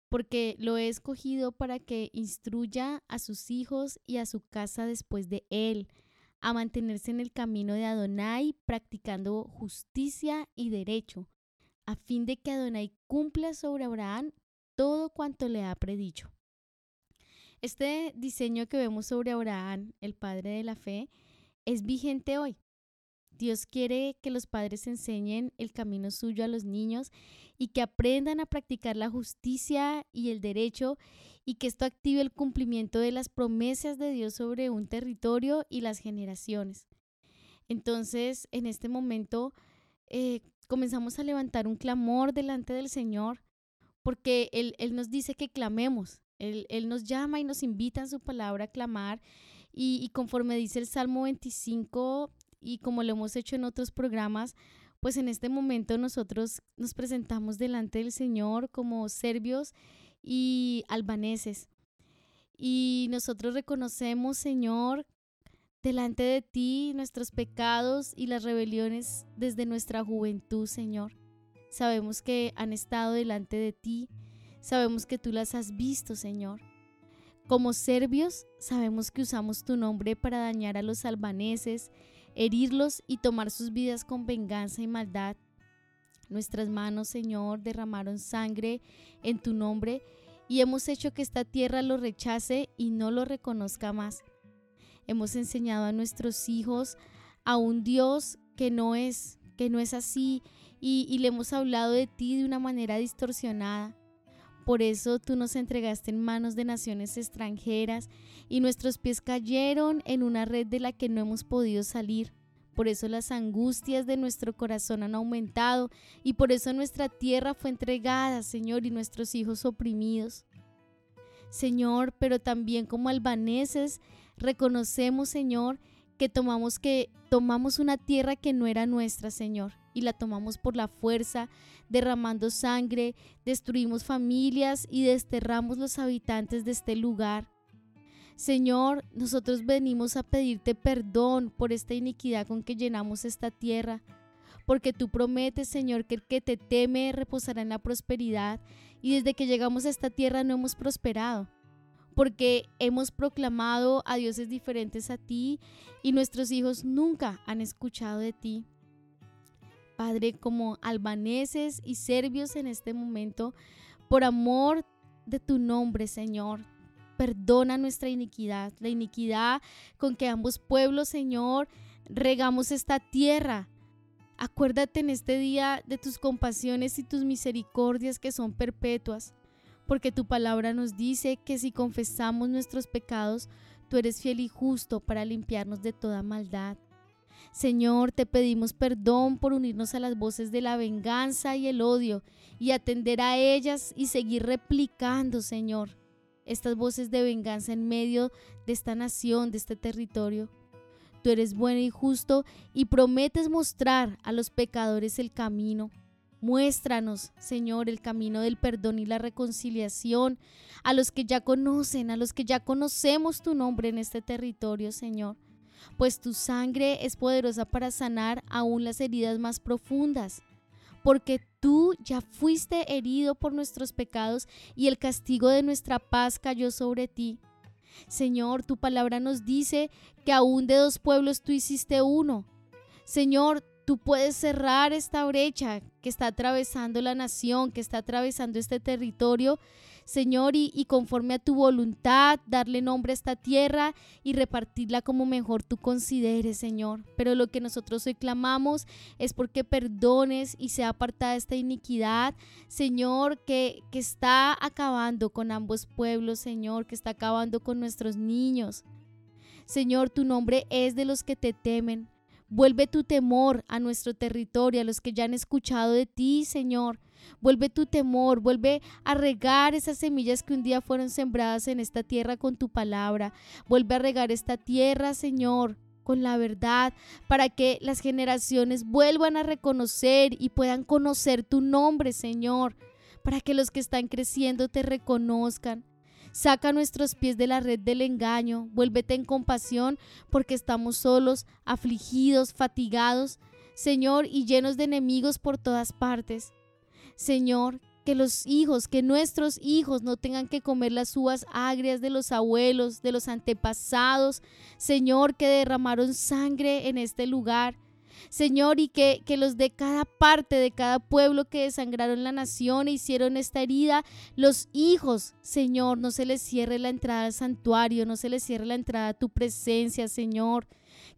porque lo he escogido para que instruya a sus hijos y a su casa después de él, a mantenerse en el camino de Adonai, practicando justicia y derecho a fin de que Adonai cumpla sobre Abraham todo cuanto le ha predicho. Este diseño que vemos sobre Abraham, el padre de la fe, es vigente hoy. Dios quiere que los padres enseñen el camino suyo a los niños y que aprendan a practicar la justicia y el derecho y que esto active el cumplimiento de las promesas de Dios sobre un territorio y las generaciones. Entonces, en este momento, eh, comenzamos a levantar un clamor delante del Señor, porque Él, él nos dice que clamemos, él, él, nos llama y nos invita en su palabra a clamar, y, y conforme dice el Salmo 25, y como lo hemos hecho en otros programas, pues en este momento nosotros nos presentamos delante del Señor como serbios y albaneses. Y nosotros reconocemos, Señor, delante de ti nuestros pecados y las rebeliones desde nuestra juventud, Señor. Sabemos que han estado delante de ti, sabemos que tú las has visto, Señor. Como serbios, sabemos que usamos tu nombre para dañar a los albaneses, herirlos y tomar sus vidas con venganza y maldad. Nuestras manos, Señor, derramaron sangre en tu nombre y hemos hecho que esta tierra lo rechace y no lo reconozca más. Hemos enseñado a nuestros hijos a un Dios que no es, que no es así y, y le hemos hablado de ti de una manera distorsionada. Por eso tú nos entregaste en manos de naciones extranjeras y nuestros pies cayeron en una red de la que no hemos podido salir. Por eso las angustias de nuestro corazón han aumentado y por eso nuestra tierra fue entregada, Señor, y nuestros hijos oprimidos. Señor, pero también como albaneses reconocemos, Señor, que tomamos que tomamos una tierra que no era nuestra, Señor, y la tomamos por la fuerza, derramando sangre, destruimos familias y desterramos los habitantes de este lugar. Señor, nosotros venimos a pedirte perdón por esta iniquidad con que llenamos esta tierra, porque tú prometes, Señor, que el que te teme reposará en la prosperidad, y desde que llegamos a esta tierra no hemos prosperado porque hemos proclamado a dioses diferentes a ti y nuestros hijos nunca han escuchado de ti. Padre, como albaneses y serbios en este momento, por amor de tu nombre, Señor, perdona nuestra iniquidad, la iniquidad con que ambos pueblos, Señor, regamos esta tierra. Acuérdate en este día de tus compasiones y tus misericordias que son perpetuas porque tu palabra nos dice que si confesamos nuestros pecados, tú eres fiel y justo para limpiarnos de toda maldad. Señor, te pedimos perdón por unirnos a las voces de la venganza y el odio y atender a ellas y seguir replicando, Señor, estas voces de venganza en medio de esta nación, de este territorio. Tú eres bueno y justo y prometes mostrar a los pecadores el camino. Muéstranos, Señor, el camino del perdón y la reconciliación a los que ya conocen, a los que ya conocemos tu nombre en este territorio, Señor. Pues tu sangre es poderosa para sanar aún las heridas más profundas. Porque tú ya fuiste herido por nuestros pecados y el castigo de nuestra paz cayó sobre ti. Señor, tu palabra nos dice que aún de dos pueblos tú hiciste uno. Señor, Tú puedes cerrar esta brecha que está atravesando la nación, que está atravesando este territorio, Señor, y, conforme a tu voluntad, darle nombre a esta tierra y repartirla como mejor tú consideres, Señor. Pero lo que nosotros hoy clamamos es porque perdones y sea apartada esta iniquidad, Señor, que, que está acabando con ambos pueblos, Señor, que está acabando con nuestros niños. Señor, tu nombre es de los que te temen. Vuelve tu temor a nuestro territorio, a los que ya han escuchado de ti, Señor. Vuelve tu temor, vuelve a regar esas semillas que un día fueron sembradas en esta tierra con tu palabra. Vuelve a regar esta tierra, Señor, con la verdad, para que las generaciones vuelvan a reconocer y puedan conocer tu nombre, Señor, para que los que están creciendo te reconozcan. Saca nuestros pies de la red del engaño, vuélvete en compasión porque estamos solos, afligidos, fatigados, Señor, y llenos de enemigos por todas partes. Señor, que los hijos, que nuestros hijos no tengan que comer las uvas agrias de los abuelos, de los antepasados, Señor, que derramaron sangre en este lugar. Señor, y que, que los de cada parte, de cada pueblo que desangraron la nación e hicieron esta herida, los hijos, Señor, no se les cierre la entrada al santuario, no se les cierre la entrada a tu presencia, Señor.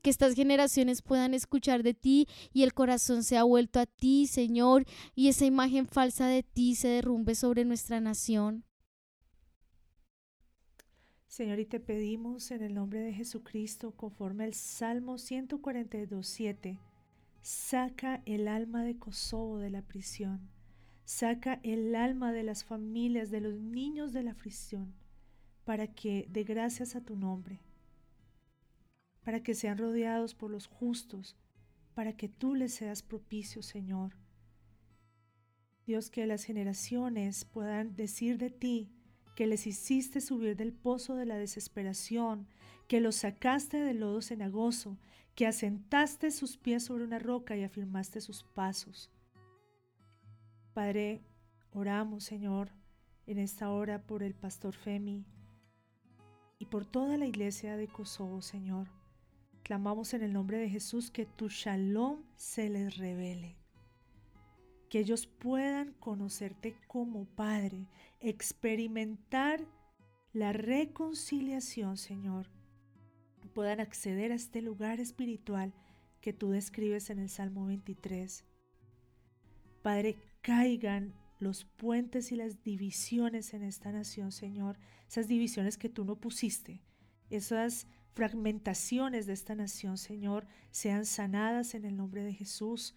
Que estas generaciones puedan escuchar de ti y el corazón se ha vuelto a ti, Señor, y esa imagen falsa de ti se derrumbe sobre nuestra nación. Señor, y te pedimos en el nombre de Jesucristo, conforme al Salmo 142, 7, saca el alma de Kosovo de la prisión, saca el alma de las familias, de los niños de la prisión, para que dé gracias a tu nombre, para que sean rodeados por los justos, para que tú les seas propicio, Señor. Dios, que las generaciones puedan decir de ti que les hiciste subir del pozo de la desesperación, que los sacaste del lodo cenagoso, que asentaste sus pies sobre una roca y afirmaste sus pasos. Padre, oramos, Señor, en esta hora por el pastor Femi y por toda la iglesia de Kosovo, Señor. Clamamos en el nombre de Jesús que tu shalom se les revele que ellos puedan conocerte como Padre, experimentar la reconciliación, Señor, puedan acceder a este lugar espiritual que tú describes en el Salmo 23. Padre, caigan los puentes y las divisiones en esta nación, Señor, esas divisiones que tú no pusiste, esas fragmentaciones de esta nación, Señor, sean sanadas en el nombre de Jesús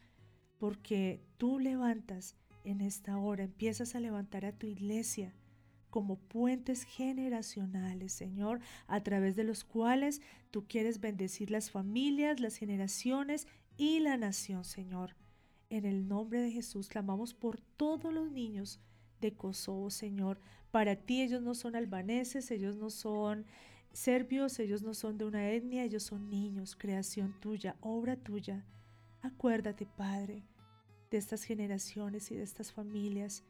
porque tú levantas en esta hora, empiezas a levantar a tu iglesia como puentes generacionales, Señor, a través de los cuales tú quieres bendecir las familias, las generaciones y la nación, Señor. En el nombre de Jesús clamamos por todos los niños de Kosovo, Señor. Para ti ellos no son albaneses, ellos no son serbios, ellos no son de una etnia, ellos son niños, creación tuya, obra tuya. Acuérdate, Padre, de estas generaciones y de estas familias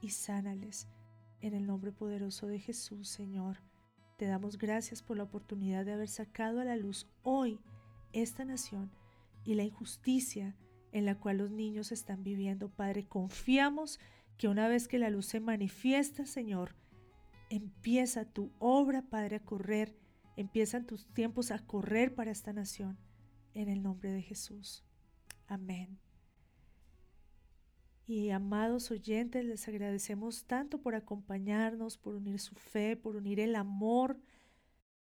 y sánales. En el nombre poderoso de Jesús, Señor, te damos gracias por la oportunidad de haber sacado a la luz hoy esta nación y la injusticia en la cual los niños están viviendo. Padre, confiamos que una vez que la luz se manifiesta, Señor, empieza tu obra, Padre, a correr, empiezan tus tiempos a correr para esta nación. En el nombre de Jesús. Amén. Y amados oyentes, les agradecemos tanto por acompañarnos, por unir su fe, por unir el amor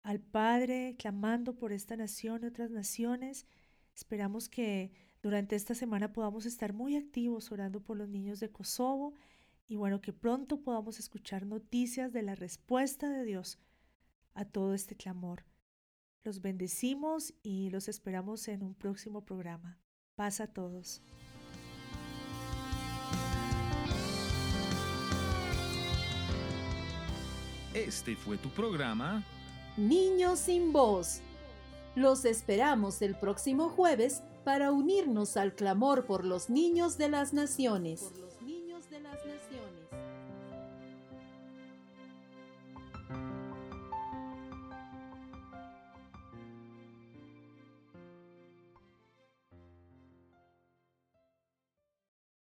al Padre, clamando por esta nación y otras naciones. Esperamos que durante esta semana podamos estar muy activos orando por los niños de Kosovo y bueno, que pronto podamos escuchar noticias de la respuesta de Dios a todo este clamor. Los bendecimos y los esperamos en un próximo programa. Paz a todos. Este fue tu programa Niños sin voz. Los esperamos el próximo jueves para unirnos al clamor por los niños de las naciones.